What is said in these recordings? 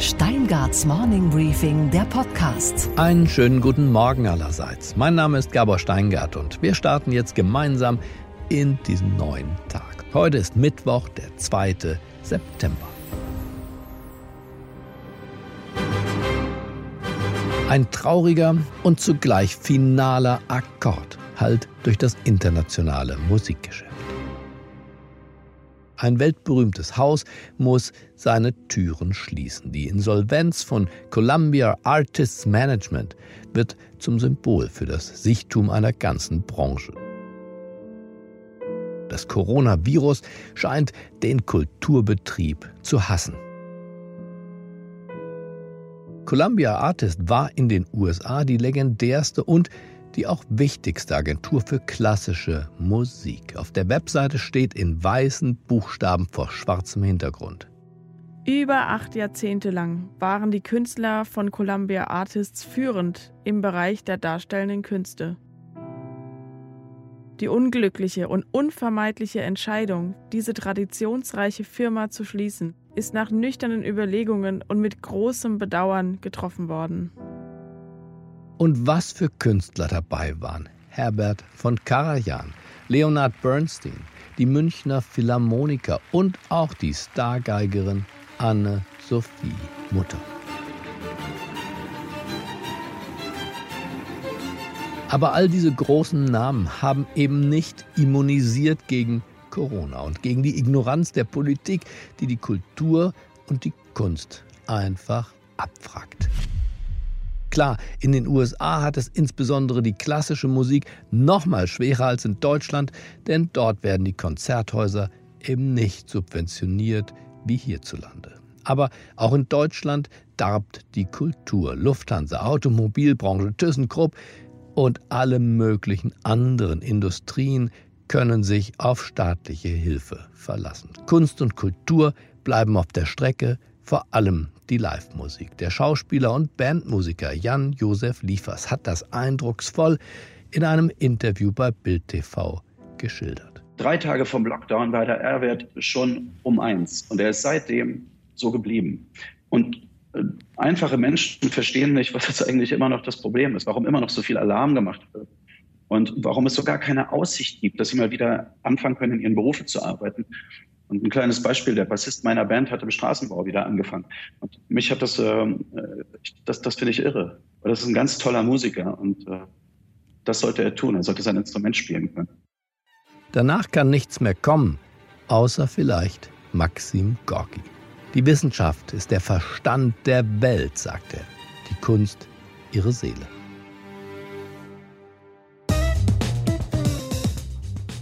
Steingarts Morning Briefing, der Podcast. Einen schönen guten Morgen allerseits. Mein Name ist Gabor Steingart und wir starten jetzt gemeinsam in diesen neuen Tag. Heute ist Mittwoch, der 2. September. Ein trauriger und zugleich finaler Akkord halt durch das internationale Musikgeschäft. Ein weltberühmtes Haus muss seine Türen schließen. Die Insolvenz von Columbia Artists Management wird zum Symbol für das Sichtum einer ganzen Branche. Das Coronavirus scheint den Kulturbetrieb zu hassen. Columbia Artist war in den USA die legendärste und die auch wichtigste Agentur für klassische Musik. Auf der Webseite steht in weißen Buchstaben vor schwarzem Hintergrund. Über acht Jahrzehnte lang waren die Künstler von Columbia Artists führend im Bereich der darstellenden Künste. Die unglückliche und unvermeidliche Entscheidung, diese traditionsreiche Firma zu schließen, ist nach nüchternen Überlegungen und mit großem Bedauern getroffen worden. Und was für Künstler dabei waren. Herbert von Karajan, Leonard Bernstein, die Münchner Philharmoniker und auch die Stargeigerin Anne-Sophie Mutter. Aber all diese großen Namen haben eben nicht immunisiert gegen Corona und gegen die Ignoranz der Politik, die die Kultur und die Kunst einfach abfragt. Klar, in den USA hat es insbesondere die klassische Musik noch mal schwerer als in Deutschland, denn dort werden die Konzerthäuser eben nicht subventioniert wie hierzulande. Aber auch in Deutschland darbt die Kultur. Lufthansa, Automobilbranche, ThyssenKrupp und alle möglichen anderen Industrien können sich auf staatliche Hilfe verlassen. Kunst und Kultur bleiben auf der Strecke, vor allem die Live-Musik. Der Schauspieler und Bandmusiker Jan-Josef Liefers hat das eindrucksvoll in einem Interview bei Bild TV geschildert. Drei Tage vom Lockdown war der R-Wert schon um eins und er ist seitdem so geblieben. Und äh, einfache Menschen verstehen nicht, was jetzt eigentlich immer noch das Problem ist, warum immer noch so viel Alarm gemacht wird und warum es so gar keine Aussicht gibt, dass sie mal wieder anfangen können, in ihren Berufen zu arbeiten. Und ein kleines Beispiel, der Bassist meiner Band hat im Straßenbau wieder angefangen. Und mich hat das, äh, das, das finde ich irre. Das ist ein ganz toller Musiker und äh, das sollte er tun. Er sollte sein Instrument spielen können. Danach kann nichts mehr kommen, außer vielleicht Maxim Gorki. Die Wissenschaft ist der Verstand der Welt, sagt er. Die Kunst ihre Seele.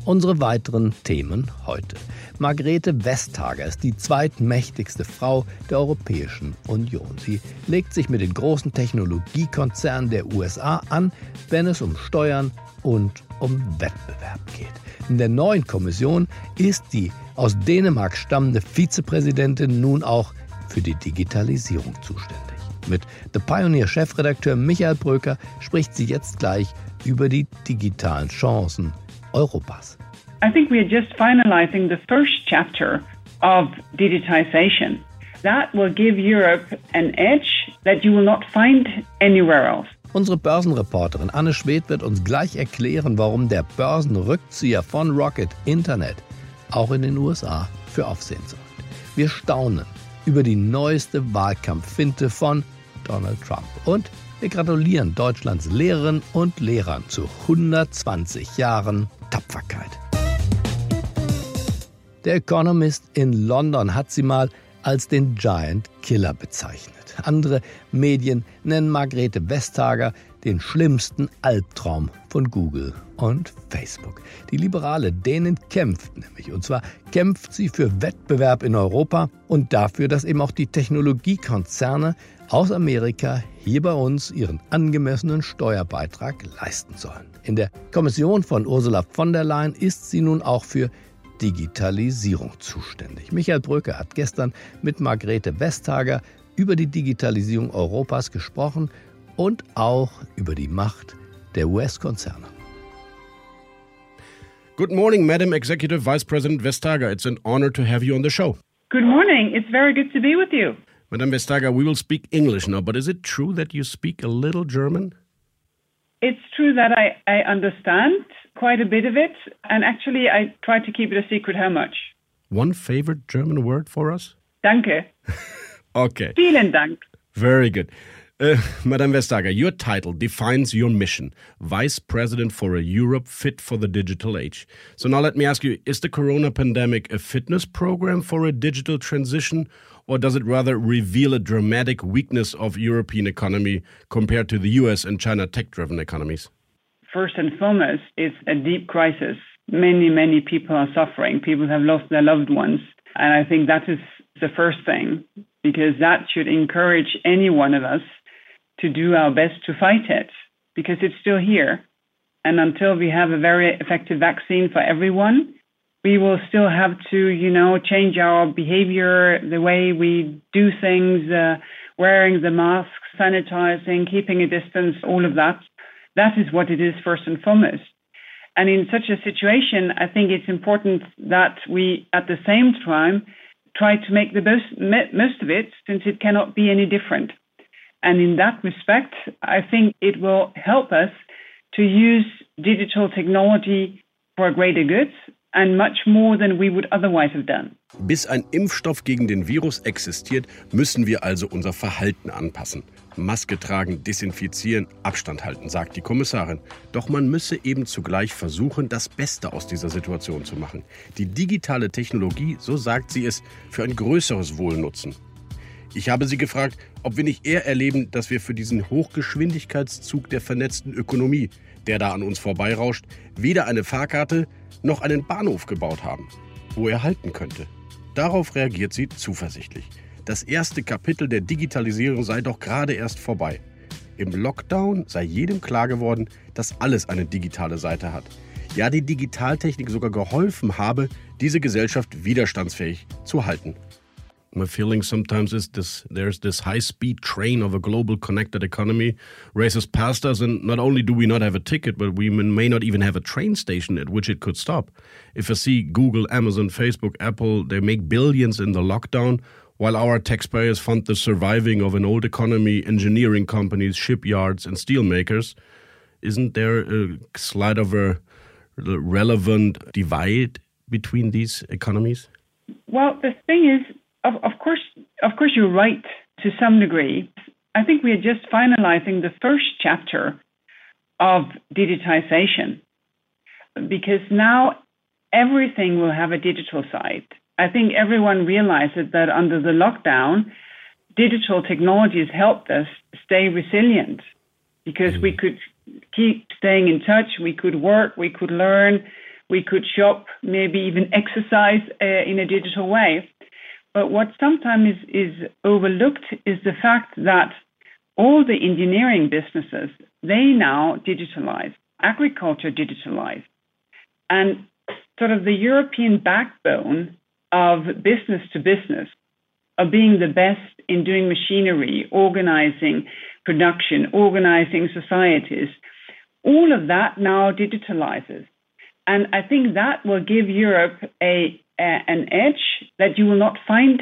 Unsere weiteren Themen heute. Margrethe Vestager ist die zweitmächtigste Frau der Europäischen Union. Sie legt sich mit den großen Technologiekonzernen der USA an, wenn es um Steuern und um Wettbewerb geht. In der neuen Kommission ist die aus Dänemark stammende Vizepräsidentin nun auch für die Digitalisierung zuständig. Mit The Pioneer Chefredakteur Michael Bröker spricht sie jetzt gleich über die digitalen Chancen Europas. I think we are just finalizing the first chapter of digitization. That will give Europe an edge that you will not find anywhere else. Unsere Börsenreporterin Anne Schwedt wird uns gleich erklären, warum der Börsenrückzieher von Rocket Internet auch in den USA für Aufsehen sorgt. Wir staunen über die neueste Wahlkampffinte von Donald Trump und wir gratulieren Deutschlands Lehrerinnen und Lehrern zu 120 Jahren Tapferkeit. Der Economist in London hat sie mal als den Giant Killer bezeichnet. Andere Medien nennen Margrethe Vestager den schlimmsten Albtraum von Google und Facebook. Die Liberale Dänen kämpft nämlich. Und zwar kämpft sie für Wettbewerb in Europa und dafür, dass eben auch die Technologiekonzerne aus Amerika hier bei uns ihren angemessenen Steuerbeitrag leisten sollen. In der Kommission von Ursula von der Leyen ist sie nun auch für Digitalisierung zuständig. Michael Bröcker hat gestern mit Margrethe Vestager über die Digitalisierung Europas gesprochen und auch über die Macht der US-Konzerne. Good morning, Madam Executive Vice President Vestager. It's an honor to have you on the show. Good morning. It's very good to be with you. Madame Vestager, we will speak English now, but is it true that you speak a little German? It's true that I, I understand quite a bit of it, and actually I try to keep it a secret how much. One favorite German word for us? Danke. Okay. Vielen Dank. Very good. Uh, Madame Vestager, your title defines your mission Vice President for a Europe Fit for the Digital Age. So now let me ask you is the corona pandemic a fitness program for a digital transition, or does it rather reveal a dramatic weakness of European economy compared to the US and China tech driven economies? First and foremost, it's a deep crisis. Many, many people are suffering. People have lost their loved ones. And I think that is the first thing, because that should encourage any one of us to do our best to fight it, because it's still here. And until we have a very effective vaccine for everyone, we will still have to, you know, change our behavior, the way we do things, uh, wearing the masks, sanitizing, keeping a distance, all of that. That is what it is first and foremost. And in such a situation, I think it's important that we, at the same time, try to make the most, most of it since it cannot be any different. And in that respect, I think it will help us to use digital technology for greater good Bis ein Impfstoff gegen den Virus existiert, müssen wir also unser Verhalten anpassen. Maske tragen, desinfizieren, Abstand halten, sagt die Kommissarin. Doch man müsse eben zugleich versuchen, das Beste aus dieser Situation zu machen. Die digitale Technologie, so sagt sie es, für ein größeres Wohl nutzen. Ich habe sie gefragt, ob wir nicht eher erleben, dass wir für diesen Hochgeschwindigkeitszug der vernetzten Ökonomie, der da an uns vorbeirauscht, weder eine Fahrkarte noch einen Bahnhof gebaut haben, wo er halten könnte. Darauf reagiert sie zuversichtlich. Das erste Kapitel der Digitalisierung sei doch gerade erst vorbei. Im Lockdown sei jedem klar geworden, dass alles eine digitale Seite hat. Ja, die Digitaltechnik sogar geholfen habe, diese Gesellschaft widerstandsfähig zu halten. My feeling sometimes is this there's this high speed train of a global connected economy races past us, and not only do we not have a ticket, but we may not even have a train station at which it could stop. If I see Google, Amazon, Facebook, Apple, they make billions in the lockdown, while our taxpayers fund the surviving of an old economy, engineering companies, shipyards, and steelmakers. Isn't there a slight of a relevant divide between these economies? Well, the thing is, of, of course, of course, you're right to some degree. I think we are just finalizing the first chapter of digitization because now everything will have a digital side. I think everyone realizes that under the lockdown, digital technologies helped us stay resilient because we could keep staying in touch, we could work, we could learn, we could shop, maybe even exercise uh, in a digital way. But what sometimes is, is overlooked is the fact that all the engineering businesses, they now digitalize, agriculture digitalize. And sort of the European backbone of business to business, of being the best in doing machinery, organizing production, organizing societies, all of that now digitalizes. And I think that will give Europe a, an edge that you will not find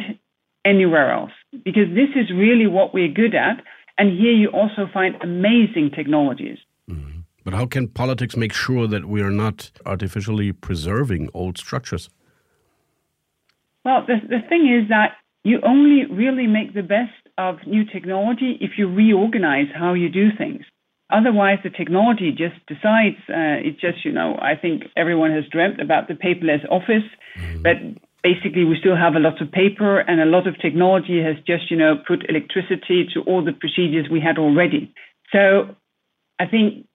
anywhere else because this is really what we're good at. And here you also find amazing technologies. Mm-hmm. But how can politics make sure that we are not artificially preserving old structures? Well, the, the thing is that you only really make the best of new technology if you reorganize how you do things. Otherwise, the technology just decides. Uh, it's just, you know, I think everyone has dreamt about the paperless office, mm-hmm. but basically we still have a lot of paper and a lot of technology has just, you know, put electricity to all the procedures we had already. So I think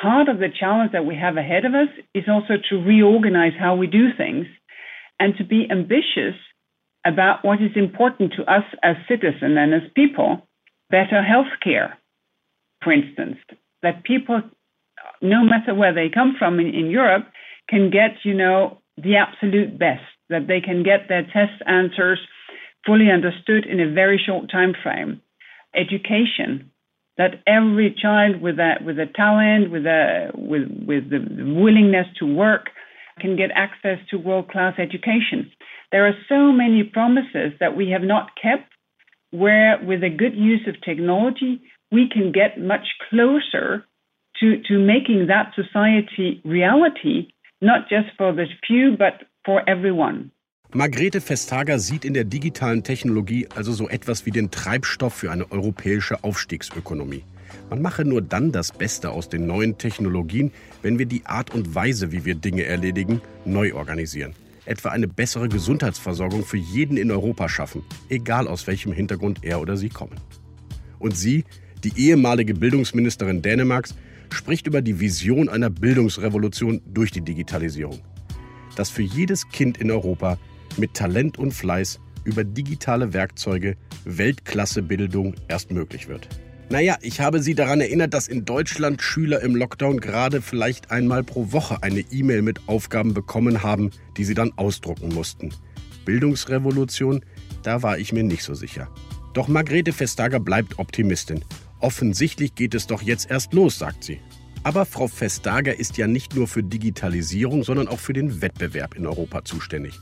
part of the challenge that we have ahead of us is also to reorganize how we do things and to be ambitious about what is important to us as citizens and as people. Better healthcare, for instance, that people, no matter where they come from in, in Europe, can get, you know, the absolute best, that they can get their test answers fully understood in a very short time frame. Education, that every child with a with a talent, with a with with the willingness to work, can get access to world class education. There are so many promises that we have not kept where with a good use of technology, we can get much closer to, to making that society reality, not just for the few, but for everyone. Margrethe Vestager sieht in der digitalen Technologie also so etwas wie den Treibstoff für eine europäische Aufstiegsökonomie. Man mache nur dann das Beste aus den neuen Technologien, wenn wir die Art und Weise, wie wir Dinge erledigen, neu organisieren. Etwa eine bessere Gesundheitsversorgung für jeden in Europa schaffen, egal aus welchem Hintergrund er oder sie kommen. Und sie, die ehemalige Bildungsministerin Dänemarks, spricht über die Vision einer Bildungsrevolution durch die Digitalisierung. Dass für jedes Kind in Europa mit Talent und Fleiß über digitale Werkzeuge Weltklassebildung erst möglich wird. Naja, ich habe Sie daran erinnert, dass in Deutschland Schüler im Lockdown gerade vielleicht einmal pro Woche eine E-Mail mit Aufgaben bekommen haben, die sie dann ausdrucken mussten. Bildungsrevolution, da war ich mir nicht so sicher. Doch Margrethe Vestager bleibt Optimistin. Offensichtlich geht es doch jetzt erst los, sagt sie. Aber Frau Vestager ist ja nicht nur für Digitalisierung, sondern auch für den Wettbewerb in Europa zuständig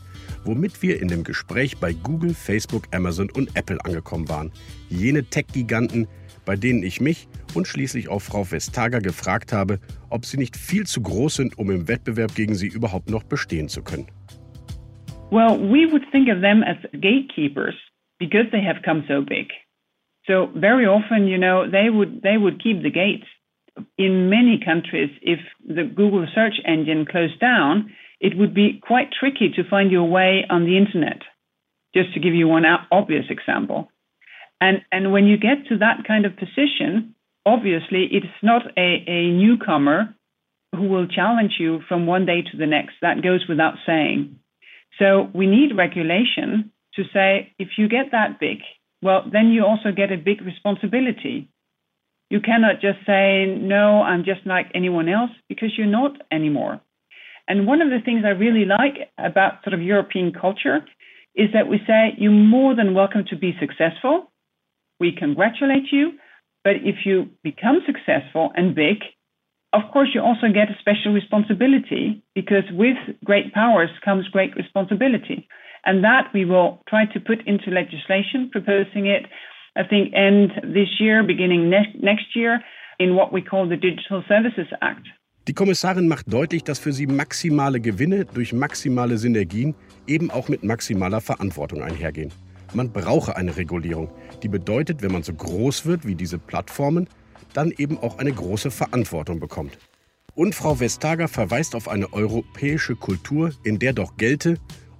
womit wir in dem Gespräch bei Google, Facebook, Amazon und Apple angekommen waren. Jene Tech-Giganten, bei denen ich mich und schließlich auch Frau Vestager gefragt habe, ob sie nicht viel zu groß sind, um im Wettbewerb gegen sie überhaupt noch bestehen zu können. Well, we would think of them as gatekeepers because they have come so big. So very often, you know, they would they would keep the gates. In many countries, if the Google search engine closed down, it would be quite tricky to find your way on the internet, just to give you one obvious example. And, and when you get to that kind of position, obviously it's not a, a newcomer who will challenge you from one day to the next. That goes without saying. So we need regulation to say if you get that big, well, then you also get a big responsibility. You cannot just say, no, I'm just like anyone else, because you're not anymore. And one of the things I really like about sort of European culture is that we say you're more than welcome to be successful. We congratulate you. But if you become successful and big, of course, you also get a special responsibility because with great powers comes great responsibility. And that we will try to put into legislation, proposing it, I think, end this year, beginning ne next year, in what we call the Digital Services Act. Die Kommissarin macht deutlich, dass für sie maximale Gewinne durch maximale Synergien eben auch mit maximaler Verantwortung einhergehen. Man brauche eine Regulierung, die bedeutet, wenn man so groß wird wie diese Plattformen, dann eben auch eine große Verantwortung bekommt. Und Frau Vestager verweist auf eine europäische Kultur, in der doch gelte,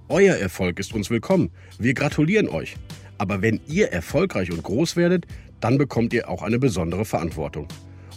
euer Erfolg ist uns willkommen, wir gratulieren euch. Aber wenn ihr erfolgreich und groß werdet, dann bekommt ihr auch eine besondere Verantwortung.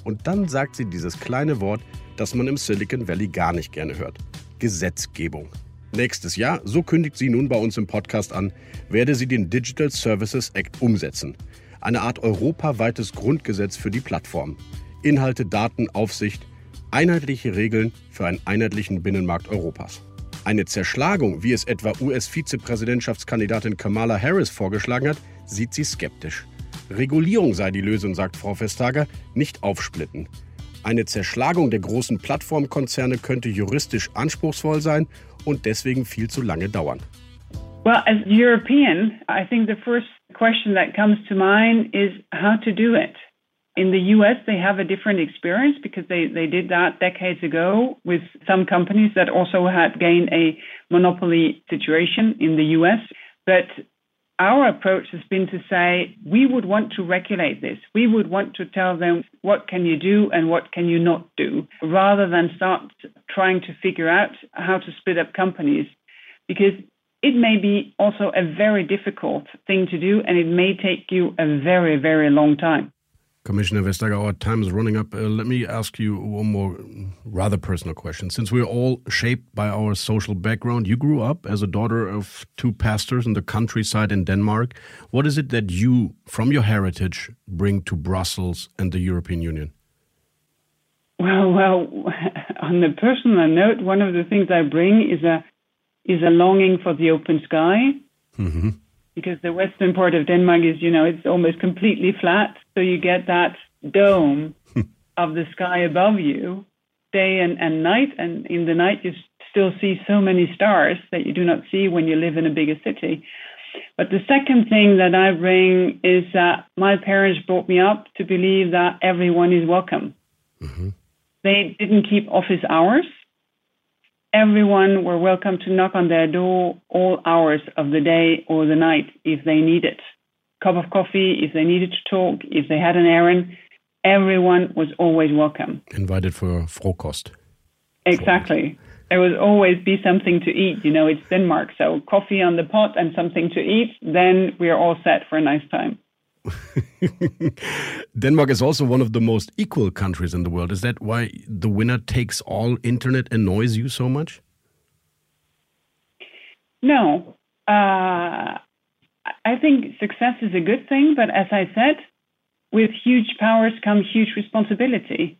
Und dann sagt sie dieses kleine Wort, das man im Silicon Valley gar nicht gerne hört. Gesetzgebung. Nächstes Jahr, so kündigt sie nun bei uns im Podcast an, werde sie den Digital Services Act umsetzen. Eine Art europaweites Grundgesetz für die Plattform. Inhalte, Daten, Aufsicht, einheitliche Regeln für einen einheitlichen Binnenmarkt Europas. Eine Zerschlagung, wie es etwa US-Vizepräsidentschaftskandidatin Kamala Harris vorgeschlagen hat, sieht sie skeptisch. Regulierung sei die Lösung, sagt Frau Vestager, nicht aufsplitten. Eine Zerschlagung der großen Plattformkonzerne könnte juristisch anspruchsvoll sein und deswegen viel zu lange dauern. Well, as European, I think the first question that comes to mind is how to do it. In the US, they have a different experience because they, they did that decades ago with some companies that also had gained a monopoly situation in the US. But our approach has been to say we would want to regulate this. We would want to tell them what can you do and what can you not do, rather than start trying to figure out how to split up companies, because it may be also a very difficult thing to do, and it may take you a very very long time. Commissioner Vestager, our time is running up. Uh, let me ask you one more rather personal question. Since we're all shaped by our social background, you grew up as a daughter of two pastors in the countryside in Denmark. What is it that you, from your heritage, bring to Brussels and the European Union? Well, well, on the personal note, one of the things I bring is a is a longing for the open sky. Mm -hmm because the western part of Denmark is, you know, it's almost completely flat. So you get that dome of the sky above you day and, and night. And in the night, you still see so many stars that you do not see when you live in a bigger city. But the second thing that I bring is that my parents brought me up to believe that everyone is welcome. Mm-hmm. They didn't keep office hours. Everyone were welcome to knock on their door all hours of the day or the night if they needed. Cup of coffee, if they needed to talk, if they had an errand, everyone was always welcome. Invited for Frokost. Exactly. There would always be something to eat. You know, it's Denmark, so coffee on the pot and something to eat, then we are all set for a nice time. Denmark is also one of the most equal countries in the world. Is that why the winner takes all internet annoys you so much? No. Uh, I think success is a good thing, but as I said, with huge powers come huge responsibility.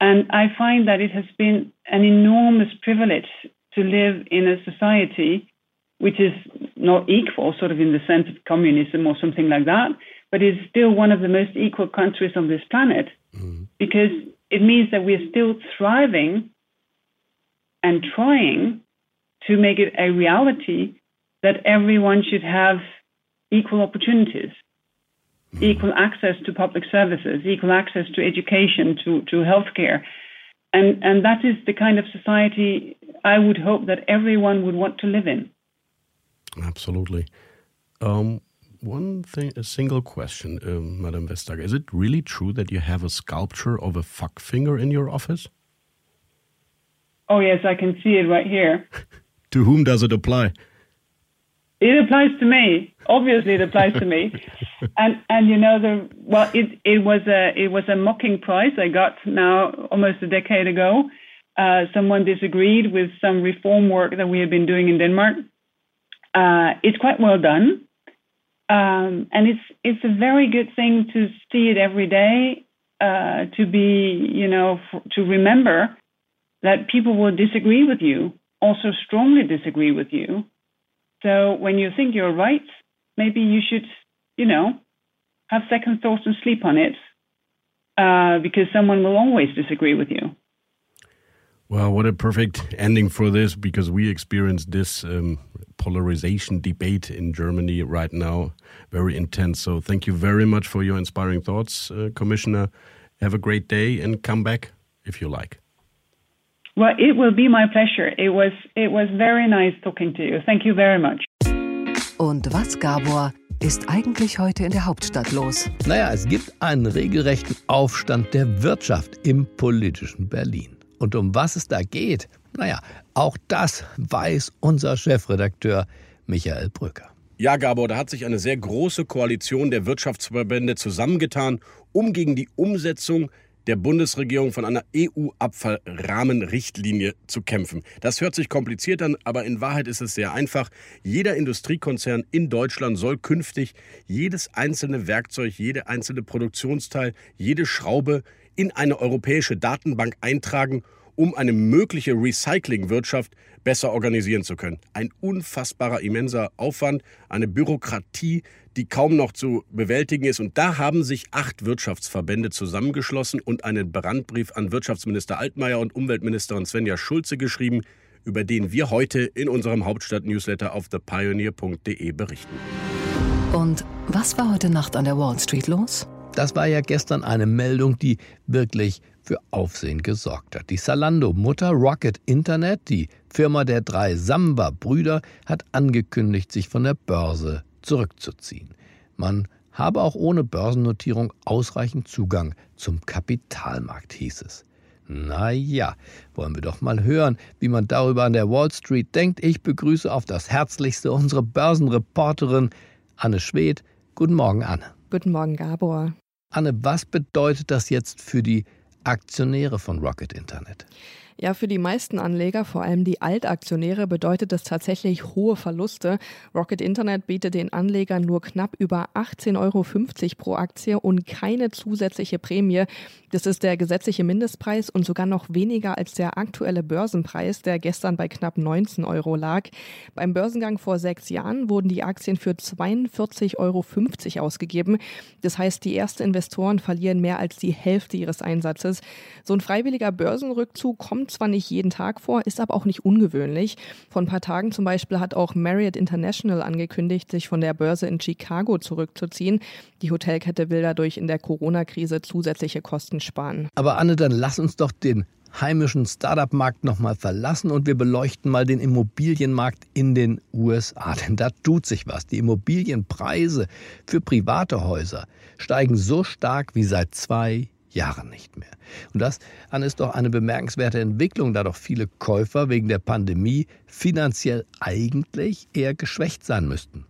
And I find that it has been an enormous privilege to live in a society which is not equal, sort of in the sense of communism or something like that, but is still one of the most equal countries on this planet mm-hmm. because it means that we're still thriving and trying to make it a reality that everyone should have equal opportunities, mm. equal access to public services, equal access to education, to, to healthcare. And, and that is the kind of society I would hope that everyone would want to live in. Absolutely. Um, one thing, a single question, um, Madam Vestager. Is it really true that you have a sculpture of a fuck finger in your office? Oh, yes, I can see it right here. to whom does it apply? It applies to me. Obviously, it applies to me. And and you know the well, it it was a it was a mocking prize I got now almost a decade ago. Uh, someone disagreed with some reform work that we had been doing in Denmark. Uh, it's quite well done, um, and it's it's a very good thing to see it every day. Uh, to be you know f- to remember that people will disagree with you, also strongly disagree with you, so when you think you're right, maybe you should, you know, have second thoughts and sleep on it, uh, because someone will always disagree with you. Well, what a perfect ending for this, because we experience this um, polarization debate in Germany right now, very intense. So, thank you very much for your inspiring thoughts, uh, Commissioner. Have a great day and come back if you like. Well, it will be my pleasure. It was it was very nice talking to you. Thank you very much. Und was, Gabor, ist eigentlich heute in der Hauptstadt los? Naja, es gibt einen regelrechten Aufstand der Wirtschaft im politischen Berlin. Und um was es da geht, naja, auch das weiß unser Chefredakteur Michael Brücker. Ja, Gabor, da hat sich eine sehr große Koalition der Wirtschaftsverbände zusammengetan, um gegen die Umsetzung der Bundesregierung von einer EU-Abfallrahmenrichtlinie zu kämpfen. Das hört sich kompliziert an, aber in Wahrheit ist es sehr einfach. Jeder Industriekonzern in Deutschland soll künftig jedes einzelne Werkzeug, jede einzelne Produktionsteil, jede Schraube in eine europäische Datenbank eintragen um eine mögliche Recyclingwirtschaft besser organisieren zu können. Ein unfassbarer, immenser Aufwand, eine Bürokratie, die kaum noch zu bewältigen ist. Und da haben sich acht Wirtschaftsverbände zusammengeschlossen und einen Brandbrief an Wirtschaftsminister Altmaier und Umweltministerin Svenja Schulze geschrieben, über den wir heute in unserem Hauptstadt-Newsletter auf thepioneer.de berichten. Und was war heute Nacht an der Wall Street los? Das war ja gestern eine Meldung, die wirklich für Aufsehen gesorgt hat. Die Salando-Mutter Rocket Internet, die Firma der drei Samba-Brüder, hat angekündigt, sich von der Börse zurückzuziehen. Man habe auch ohne Börsennotierung ausreichend Zugang zum Kapitalmarkt, hieß es. Na ja, wollen wir doch mal hören, wie man darüber an der Wall Street denkt. Ich begrüße auf das Herzlichste unsere Börsenreporterin Anne Schwedt. Guten Morgen, Anne. Guten Morgen, Gabor. Anne, was bedeutet das jetzt für die Aktionäre von Rocket Internet? Ja, für die meisten Anleger, vor allem die Altaktionäre, bedeutet das tatsächlich hohe Verluste. Rocket Internet bietet den Anlegern nur knapp über 18,50 Euro pro Aktie und keine zusätzliche Prämie. Das ist der gesetzliche Mindestpreis und sogar noch weniger als der aktuelle Börsenpreis, der gestern bei knapp 19 Euro lag. Beim Börsengang vor sechs Jahren wurden die Aktien für 42,50 Euro ausgegeben. Das heißt, die ersten Investoren verlieren mehr als die Hälfte ihres Einsatzes. So ein freiwilliger Börsenrückzug kommt zwar nicht jeden Tag vor, ist aber auch nicht ungewöhnlich. Vor ein paar Tagen zum Beispiel hat auch Marriott International angekündigt, sich von der Börse in Chicago zurückzuziehen. Die Hotelkette will dadurch in der Corona-Krise zusätzliche Kosten sparen. Aber Anne, dann lass uns doch den heimischen Startup-Markt nochmal verlassen und wir beleuchten mal den Immobilienmarkt in den USA. Denn da tut sich was. Die Immobilienpreise für private Häuser steigen so stark wie seit zwei Jahren nicht mehr. Und das Anne, ist doch eine bemerkenswerte Entwicklung, da doch viele Käufer wegen der Pandemie finanziell eigentlich eher geschwächt sein müssten.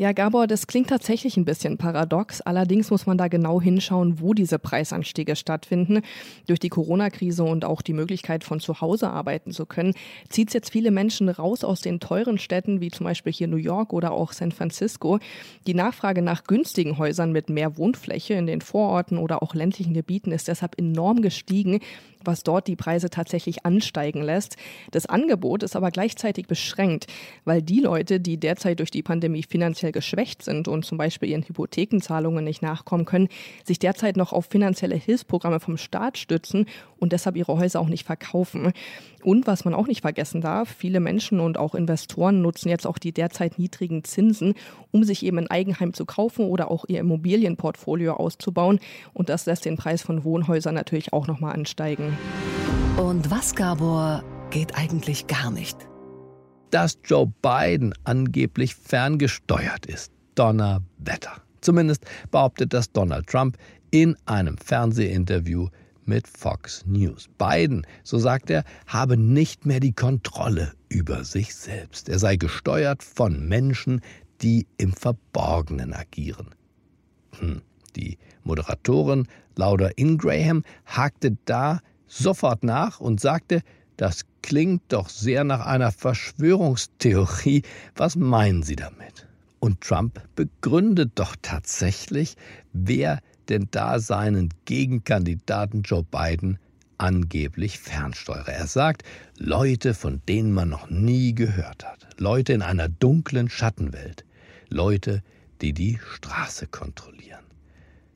Ja, Gabor, das klingt tatsächlich ein bisschen paradox. Allerdings muss man da genau hinschauen, wo diese Preisanstiege stattfinden. Durch die Corona-Krise und auch die Möglichkeit, von zu Hause arbeiten zu können, zieht es jetzt viele Menschen raus aus den teuren Städten, wie zum Beispiel hier New York oder auch San Francisco. Die Nachfrage nach günstigen Häusern mit mehr Wohnfläche in den Vororten oder auch ländlichen Gebieten ist deshalb enorm gestiegen was dort die Preise tatsächlich ansteigen lässt. Das Angebot ist aber gleichzeitig beschränkt, weil die Leute, die derzeit durch die Pandemie finanziell geschwächt sind und zum Beispiel ihren Hypothekenzahlungen nicht nachkommen können, sich derzeit noch auf finanzielle Hilfsprogramme vom Staat stützen und deshalb ihre Häuser auch nicht verkaufen. Und was man auch nicht vergessen darf, viele Menschen und auch Investoren nutzen jetzt auch die derzeit niedrigen Zinsen, um sich eben ein Eigenheim zu kaufen oder auch ihr Immobilienportfolio auszubauen. Und das lässt den Preis von Wohnhäusern natürlich auch nochmal ansteigen. Und was, Gabor, geht eigentlich gar nicht? Dass Joe Biden angeblich ferngesteuert ist. Donnerwetter. Zumindest behauptet das Donald Trump in einem Fernsehinterview mit Fox News. Biden, so sagt er, habe nicht mehr die Kontrolle über sich selbst. Er sei gesteuert von Menschen, die im Verborgenen agieren. Hm. Die Moderatorin Lauda Ingraham hakte da sofort nach und sagte, das klingt doch sehr nach einer Verschwörungstheorie. Was meinen Sie damit? Und Trump begründet doch tatsächlich, wer denn da seinen Gegenkandidaten Joe Biden angeblich fernsteuere. Er sagt, Leute, von denen man noch nie gehört hat. Leute in einer dunklen Schattenwelt. Leute, die die Straße kontrollieren.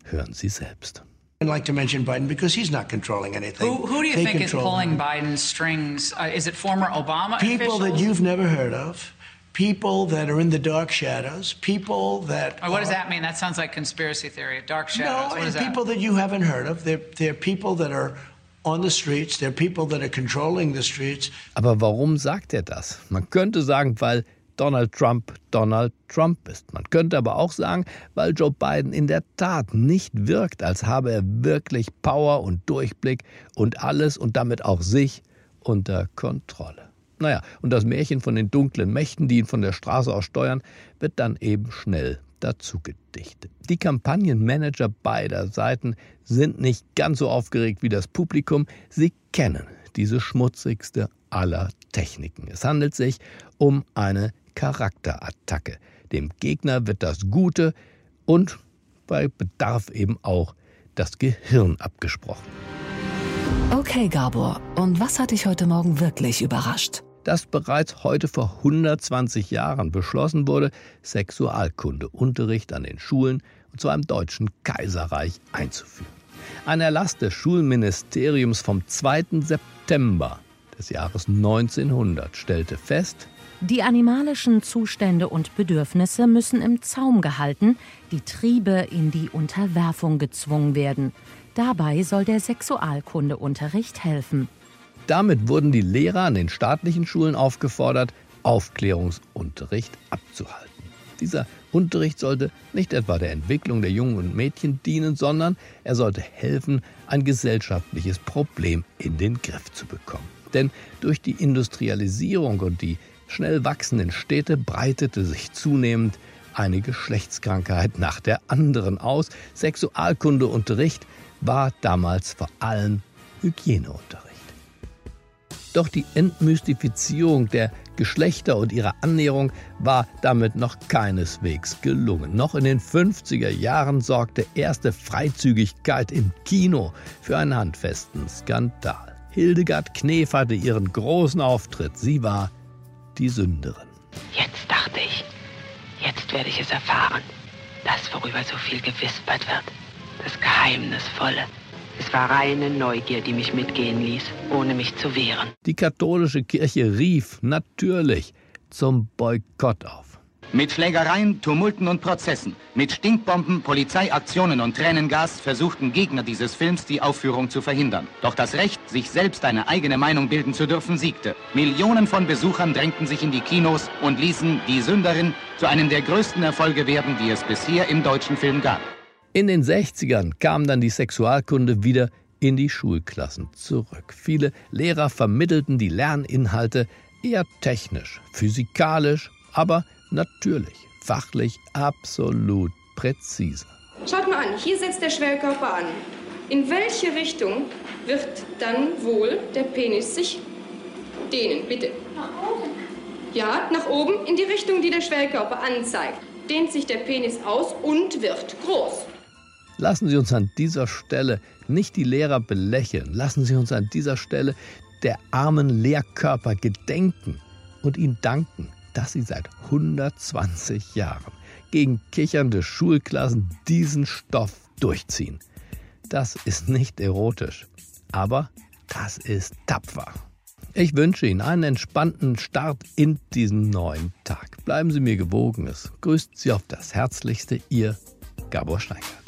Hören Sie selbst. I'd like to mention Biden because he's not controlling anything. Who, who do you they think is pulling Biden's strings? Uh, is it former Obama People officials? that you've never heard of. People that are in the dark shadows. People that. Oh, what does that mean? That sounds like conspiracy theory. Dark shadows. No, people that? that you haven't heard of. They're, they're people that are on the streets. They're people that are controlling the streets. Aber warum sagt er das? Man könnte sagen, weil Donald Trump Donald Trump ist. Man könnte aber auch sagen, weil Joe Biden in der Tat nicht wirkt, als habe er wirklich Power und Durchblick und alles und damit auch sich unter Kontrolle. Naja, und das Märchen von den dunklen Mächten, die ihn von der Straße aus steuern, wird dann eben schnell dazu gedichtet. Die Kampagnenmanager beider Seiten sind nicht ganz so aufgeregt wie das Publikum. Sie kennen diese schmutzigste aller Techniken. Es handelt sich um eine Charakterattacke. Dem Gegner wird das Gute und bei Bedarf eben auch das Gehirn abgesprochen. Okay, Gabor, und was hat dich heute Morgen wirklich überrascht? Dass bereits heute vor 120 Jahren beschlossen wurde, Sexualkundeunterricht an den Schulen und zwar im Deutschen Kaiserreich einzuführen. Ein Erlass des Schulministeriums vom 2. September des Jahres 1900 stellte fest, die animalischen Zustände und Bedürfnisse müssen im Zaum gehalten, die Triebe in die Unterwerfung gezwungen werden. Dabei soll der Sexualkundeunterricht helfen. Damit wurden die Lehrer an den staatlichen Schulen aufgefordert, Aufklärungsunterricht abzuhalten. Dieser Unterricht sollte nicht etwa der Entwicklung der Jungen und Mädchen dienen, sondern er sollte helfen, ein gesellschaftliches Problem in den Griff zu bekommen. Denn durch die Industrialisierung und die schnell wachsenden Städte breitete sich zunehmend eine Geschlechtskrankheit nach der anderen aus. Sexualkundeunterricht war damals vor allem Hygieneunterricht. Doch die Entmystifizierung der Geschlechter und ihrer Annäherung war damit noch keineswegs gelungen. Noch in den 50er Jahren sorgte erste Freizügigkeit im Kino für einen handfesten Skandal. Hildegard Knef hatte ihren großen Auftritt. Sie war die Sünderin. Jetzt dachte ich, jetzt werde ich es erfahren. Das, worüber so viel gewispert wird, das Geheimnisvolle, Es war reine Neugier, die mich mitgehen ließ, ohne mich zu wehren. Die katholische Kirche rief natürlich zum Boykott auf. Mit Schlägereien, Tumulten und Prozessen, mit Stinkbomben, Polizeiaktionen und Tränengas versuchten Gegner dieses Films die Aufführung zu verhindern. Doch das Recht, sich selbst eine eigene Meinung bilden zu dürfen, siegte. Millionen von Besuchern drängten sich in die Kinos und ließen Die Sünderin zu einem der größten Erfolge werden, die es bisher im deutschen Film gab. In den 60ern kam dann die Sexualkunde wieder in die Schulklassen zurück. Viele Lehrer vermittelten die Lerninhalte eher technisch, physikalisch, aber natürlich, fachlich absolut präzise. Schaut mal an, hier setzt der Schwellkörper an. In welche Richtung wird dann wohl der Penis sich dehnen? Bitte. Nach oben. Ja, nach oben in die Richtung, die der Schwellkörper anzeigt. Dehnt sich der Penis aus und wird groß. Lassen Sie uns an dieser Stelle nicht die Lehrer belächeln. Lassen Sie uns an dieser Stelle der armen Lehrkörper gedenken und ihnen danken, dass sie seit 120 Jahren gegen kichernde Schulklassen diesen Stoff durchziehen. Das ist nicht erotisch, aber das ist tapfer. Ich wünsche Ihnen einen entspannten Start in diesen neuen Tag. Bleiben Sie mir gewogen. Es grüßt Sie auf das Herzlichste, Ihr Gabor Steingart.